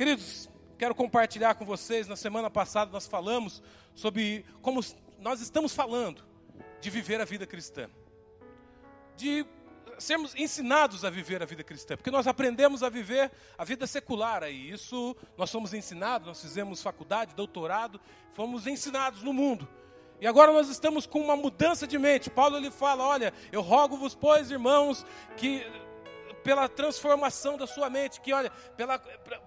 Queridos, quero compartilhar com vocês. Na semana passada nós falamos sobre como nós estamos falando de viver a vida cristã, de sermos ensinados a viver a vida cristã, porque nós aprendemos a viver a vida secular aí. Isso nós somos ensinados, nós fizemos faculdade, doutorado, fomos ensinados no mundo. E agora nós estamos com uma mudança de mente. Paulo ele fala: "Olha, eu rogo-vos, pois, irmãos, que pela transformação da sua mente, que olha,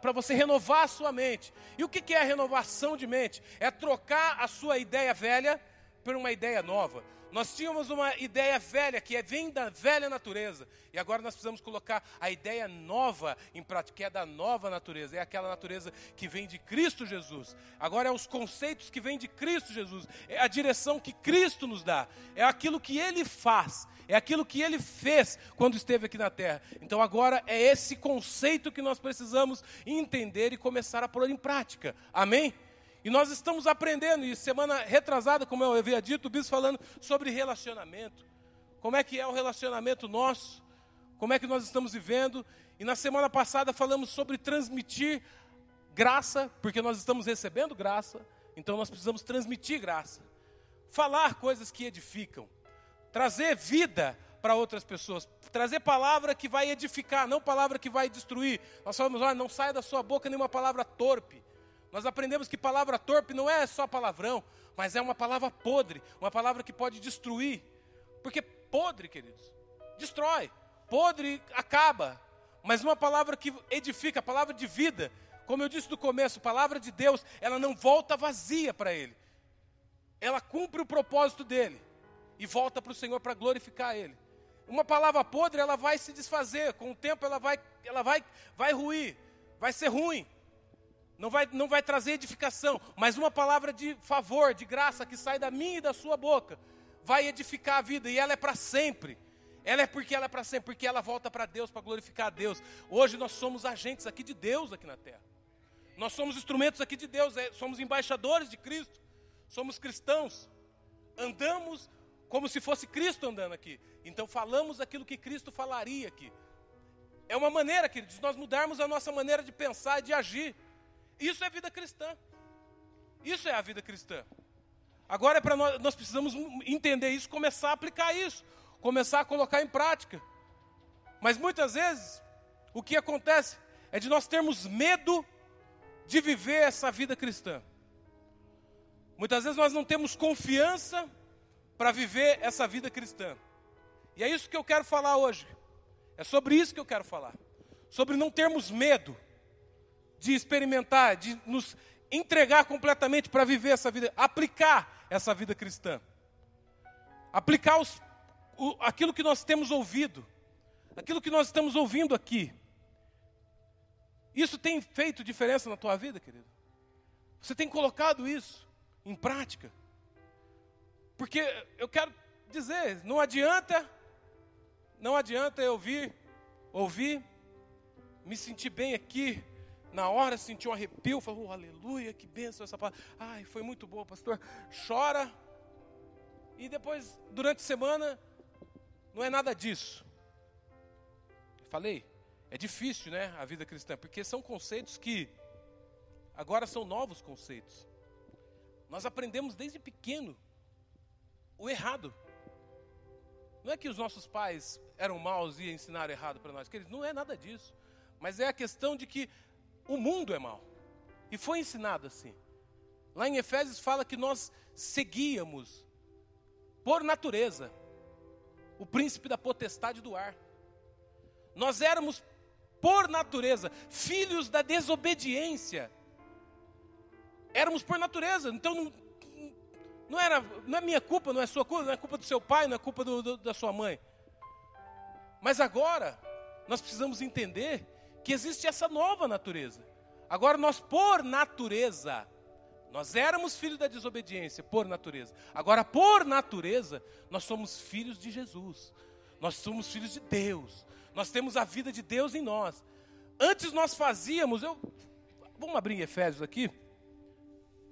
para você renovar a sua mente. E o que, que é renovação de mente? É trocar a sua ideia velha por uma ideia nova. Nós tínhamos uma ideia velha, que é, vem da velha natureza. E agora nós precisamos colocar a ideia nova em prática, que é da nova natureza. É aquela natureza que vem de Cristo Jesus. Agora é os conceitos que vêm de Cristo Jesus. É a direção que Cristo nos dá. É aquilo que Ele faz. É aquilo que Ele fez quando esteve aqui na terra. Então agora é esse conceito que nós precisamos entender e começar a pôr em prática. Amém? E nós estamos aprendendo, e semana retrasada, como eu havia dito, o bispo falando sobre relacionamento. Como é que é o relacionamento nosso? Como é que nós estamos vivendo? E na semana passada falamos sobre transmitir graça, porque nós estamos recebendo graça, então nós precisamos transmitir graça. Falar coisas que edificam, trazer vida para outras pessoas, trazer palavra que vai edificar, não palavra que vai destruir. Nós falamos, olha, não saia da sua boca nenhuma palavra torpe. Nós aprendemos que palavra torpe não é só palavrão, mas é uma palavra podre, uma palavra que pode destruir. Porque podre, queridos, destrói. Podre acaba. Mas uma palavra que edifica, a palavra de vida, como eu disse no começo, palavra de Deus, ela não volta vazia para Ele. Ela cumpre o propósito dele e volta para o Senhor para glorificar Ele. Uma palavra podre, ela vai se desfazer, com o tempo ela vai, ela vai, vai ruir, vai ser ruim não vai, não vai trazer edificação, mas uma palavra de favor, de graça que sai da minha e da sua boca, vai edificar a vida e ela é para sempre. Ela é porque ela é para sempre, porque ela volta para Deus, para glorificar a Deus. Hoje nós somos agentes aqui de Deus aqui na terra. Nós somos instrumentos aqui de Deus, é, somos embaixadores de Cristo. Somos cristãos. Andamos como se fosse Cristo andando aqui. Então falamos aquilo que Cristo falaria aqui. É uma maneira, queridos, nós mudarmos a nossa maneira de pensar e de agir. Isso é vida cristã. Isso é a vida cristã. Agora é para nós, nós precisamos entender isso, começar a aplicar isso, começar a colocar em prática. Mas muitas vezes o que acontece é de nós termos medo de viver essa vida cristã. Muitas vezes nós não temos confiança para viver essa vida cristã. E é isso que eu quero falar hoje. É sobre isso que eu quero falar. Sobre não termos medo de experimentar, de nos entregar completamente para viver essa vida, aplicar essa vida cristã. Aplicar os, o, aquilo que nós temos ouvido, aquilo que nós estamos ouvindo aqui. Isso tem feito diferença na tua vida, querido? Você tem colocado isso em prática? Porque eu quero dizer, não adianta, não adianta eu vir, ouvir, me sentir bem aqui, na hora sentiu um arrepio, falou, oh, aleluia, que benção essa palavra. Ai, foi muito boa, pastor. Chora. E depois, durante a semana, não é nada disso. Falei, é difícil, né, a vida cristã, porque são conceitos que agora são novos conceitos. Nós aprendemos desde pequeno o errado. Não é que os nossos pais eram maus e ensinaram errado para nós, que não é nada disso. Mas é a questão de que o mundo é mau. E foi ensinado assim. Lá em Efésios fala que nós seguíamos, por natureza, o príncipe da potestade do ar. Nós éramos, por natureza, filhos da desobediência. Éramos por natureza. Então não, não, era, não é minha culpa, não é sua culpa, não é culpa do seu pai, não é culpa do, do, da sua mãe. Mas agora, nós precisamos entender que existe essa nova natureza. Agora nós, por natureza, nós éramos filhos da desobediência, por natureza. Agora, por natureza, nós somos filhos de Jesus. Nós somos filhos de Deus. Nós temos a vida de Deus em nós. Antes nós fazíamos, eu vamos abrir Efésios aqui.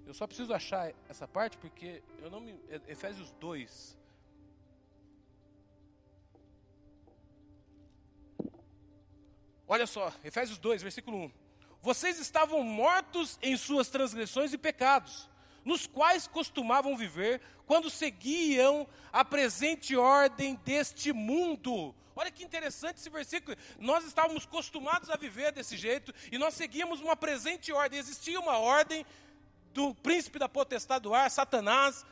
Eu só preciso achar essa parte porque eu não me Efésios 2. Olha só, Efésios 2, versículo 1. Vocês estavam mortos em suas transgressões e pecados, nos quais costumavam viver quando seguiam a presente ordem deste mundo. Olha que interessante esse versículo. Nós estávamos acostumados a viver desse jeito e nós seguíamos uma presente ordem. Existia uma ordem do príncipe da potestade do ar, Satanás.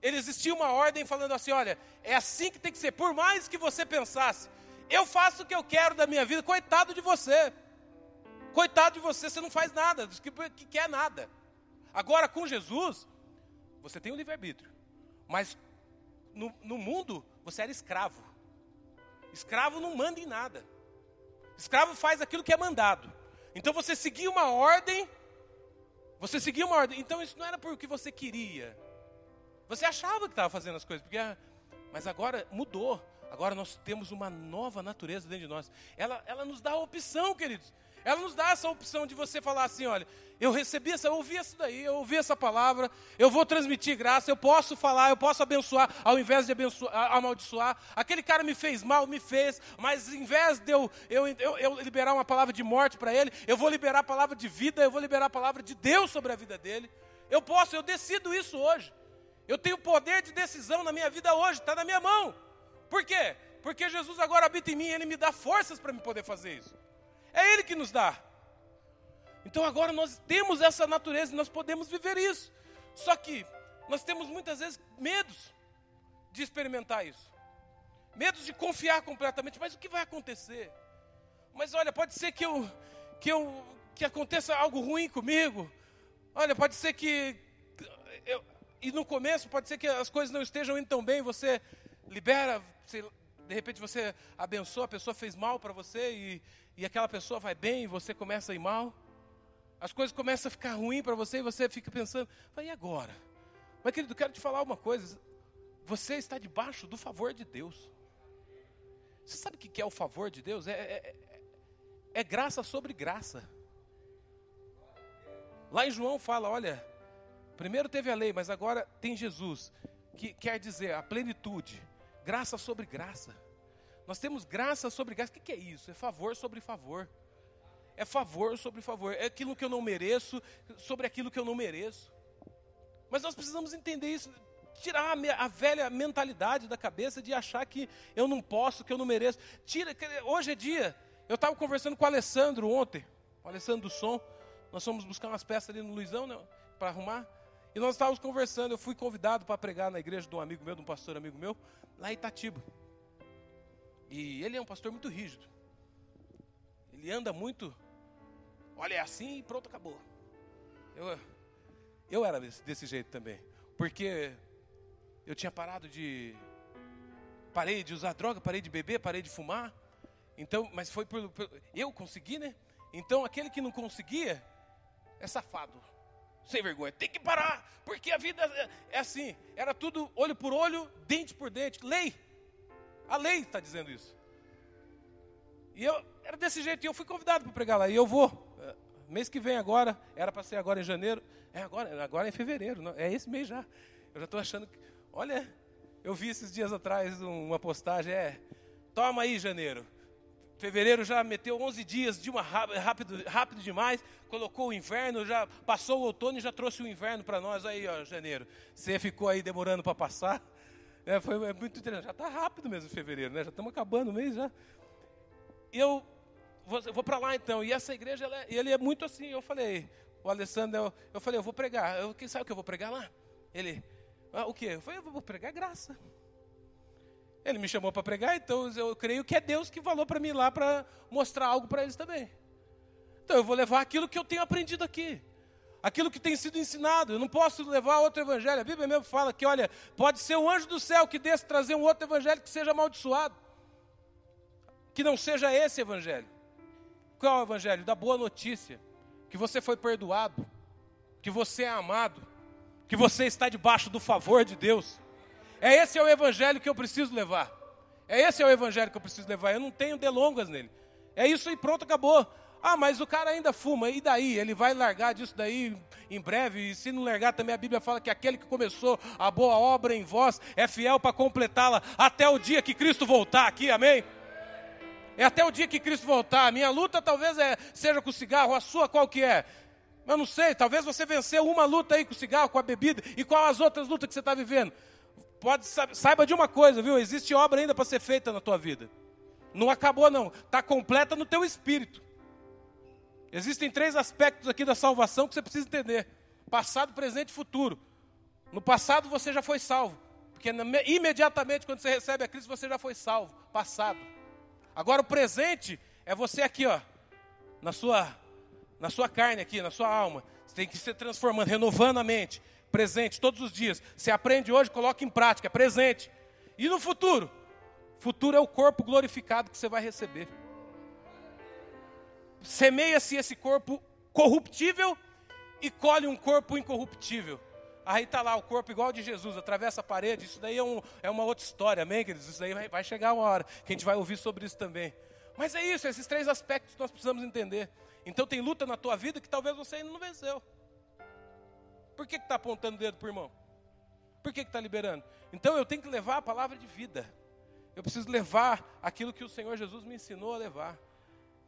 Ele existia uma ordem falando assim: olha, é assim que tem que ser. Por mais que você pensasse, eu faço o que eu quero da minha vida, coitado de você. Coitado de você, você não faz nada, que, que quer nada. Agora, com Jesus, você tem o livre-arbítrio. Mas no, no mundo, você era escravo. Escravo não manda em nada. Escravo faz aquilo que é mandado. Então você seguia uma ordem, você seguia uma ordem. Então isso não era porque você queria. Você achava que estava fazendo as coisas, porque, mas agora mudou. Agora nós temos uma nova natureza dentro de nós. Ela, ela nos dá a opção, queridos. Ela nos dá essa opção de você falar assim: olha, eu recebi essa, eu ouvi isso daí, eu ouvi essa palavra, eu vou transmitir graça, eu posso falar, eu posso abençoar, ao invés de abençoar, amaldiçoar. Aquele cara me fez mal, me fez, mas ao invés de eu, eu, eu, eu liberar uma palavra de morte para ele, eu vou liberar a palavra de vida, eu vou liberar a palavra de Deus sobre a vida dele. Eu posso, eu decido isso hoje. Eu tenho poder de decisão na minha vida hoje, está na minha mão. Por quê? Porque Jesus agora habita em mim, Ele me dá forças para me poder fazer isso. É Ele que nos dá. Então agora nós temos essa natureza e nós podemos viver isso. Só que nós temos muitas vezes medos de experimentar isso. Medos de confiar completamente, mas o que vai acontecer? Mas olha, pode ser que eu que eu que aconteça algo ruim comigo. Olha, pode ser que eu, e no começo pode ser que as coisas não estejam indo tão bem, você libera, de repente você abençoa, a pessoa fez mal para você e, e aquela pessoa vai bem e você começa a ir mal. As coisas começam a ficar ruim para você e você fica pensando, e agora? Mas querido, quero te falar uma coisa. Você está debaixo do favor de Deus. Você sabe o que é o favor de Deus? É, é, é, é graça sobre graça. Lá em João fala, olha, primeiro teve a lei, mas agora tem Jesus, que quer dizer a plenitude, graça sobre graça. Nós temos graça sobre graça. O que é isso? É favor sobre favor. É favor sobre favor. É aquilo que eu não mereço sobre aquilo que eu não mereço. Mas nós precisamos entender isso. Tirar a, a velha mentalidade da cabeça de achar que eu não posso, que eu não mereço. Tira. Hoje é dia. Eu estava conversando com o Alessandro ontem, o Alessandro do Som. Nós fomos buscar umas peças ali no Luizão né, para arrumar. E nós estávamos conversando. Eu fui convidado para pregar na igreja de um amigo meu, de um pastor amigo meu, lá em Itatiba. E ele é um pastor muito rígido. Ele anda muito. Olha, é assim e pronto, acabou. Eu, eu era desse, desse jeito também. Porque eu tinha parado de. Parei de usar droga, parei de beber, parei de fumar. Então, mas foi por, por, eu consegui, né? Então aquele que não conseguia é safado, sem vergonha. Tem que parar, porque a vida é, é assim. Era tudo olho por olho, dente por dente, lei. A lei está dizendo isso. E eu era desse jeito, e eu fui convidado para pregar lá. E eu vou. É, mês que vem agora, era para ser agora em janeiro. É agora, agora é em fevereiro, não, é esse mês já. Eu já estou achando que. Olha, eu vi esses dias atrás uma postagem, é. Toma aí, janeiro. Fevereiro já meteu 11 dias de uma rápido, rápido demais, colocou o inverno, já passou o outono e já trouxe o inverno para nós aí, ó, janeiro. Você ficou aí demorando para passar. É, foi é muito interessante. Já está rápido mesmo fevereiro, né? Já estamos acabando o mês já. Eu vou, vou para lá então. E essa igreja, ela, é, ele é muito assim. Eu falei, o Alessandro, eu, eu falei, eu vou pregar. Eu, quem sabe o que eu vou pregar lá? Ele, ah, o quê? Eu falei, eu vou pregar graça. Ele me chamou para pregar, então eu creio que é Deus que falou para mim lá para mostrar algo para eles também. Então eu vou levar aquilo que eu tenho aprendido aqui aquilo que tem sido ensinado. Eu não posso levar outro evangelho. A Bíblia mesmo fala que, olha, pode ser um anjo do céu que desça trazer um outro evangelho que seja amaldiçoado. Que não seja esse evangelho. Qual é o evangelho? Da boa notícia. Que você foi perdoado. Que você é amado. Que você está debaixo do favor de Deus. É esse é o evangelho que eu preciso levar. É esse é o evangelho que eu preciso levar. Eu não tenho delongas nele. É isso e pronto, acabou. Ah, mas o cara ainda fuma, e daí? Ele vai largar disso daí em breve, e se não largar também a Bíblia fala que aquele que começou a boa obra em vós é fiel para completá-la até o dia que Cristo voltar aqui, amém? É até o dia que Cristo voltar. A minha luta talvez é, seja com o cigarro, a sua qual que é? Eu não sei, talvez você venceu uma luta aí com o cigarro, com a bebida, e qual as outras lutas que você está vivendo? Pode, saiba de uma coisa, viu? Existe obra ainda para ser feita na tua vida. Não acabou não, está completa no teu espírito. Existem três aspectos aqui da salvação que você precisa entender: passado, presente e futuro. No passado você já foi salvo, porque imediatamente quando você recebe a Cristo você já foi salvo, passado. Agora o presente é você aqui, ó, na sua na sua carne aqui, na sua alma. Você tem que se transformando, renovando a mente. Presente todos os dias. Você aprende hoje, coloca em prática, é presente. E no futuro? Futuro é o corpo glorificado que você vai receber. Semeia-se esse corpo corruptível e colhe um corpo incorruptível. Aí está lá o corpo igual de Jesus, atravessa a parede. Isso daí é, um, é uma outra história, amém, queridos? Isso daí vai, vai chegar uma hora que a gente vai ouvir sobre isso também. Mas é isso, esses três aspectos nós precisamos entender. Então tem luta na tua vida que talvez você ainda não venceu. Por que está apontando o dedo para o irmão? Por que está liberando? Então eu tenho que levar a palavra de vida. Eu preciso levar aquilo que o Senhor Jesus me ensinou a levar.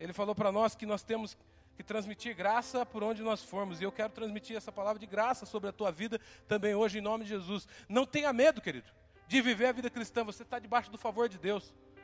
Ele falou para nós que nós temos que transmitir graça por onde nós formos. E eu quero transmitir essa palavra de graça sobre a tua vida também hoje, em nome de Jesus. Não tenha medo, querido, de viver a vida cristã. Você está debaixo do favor de Deus.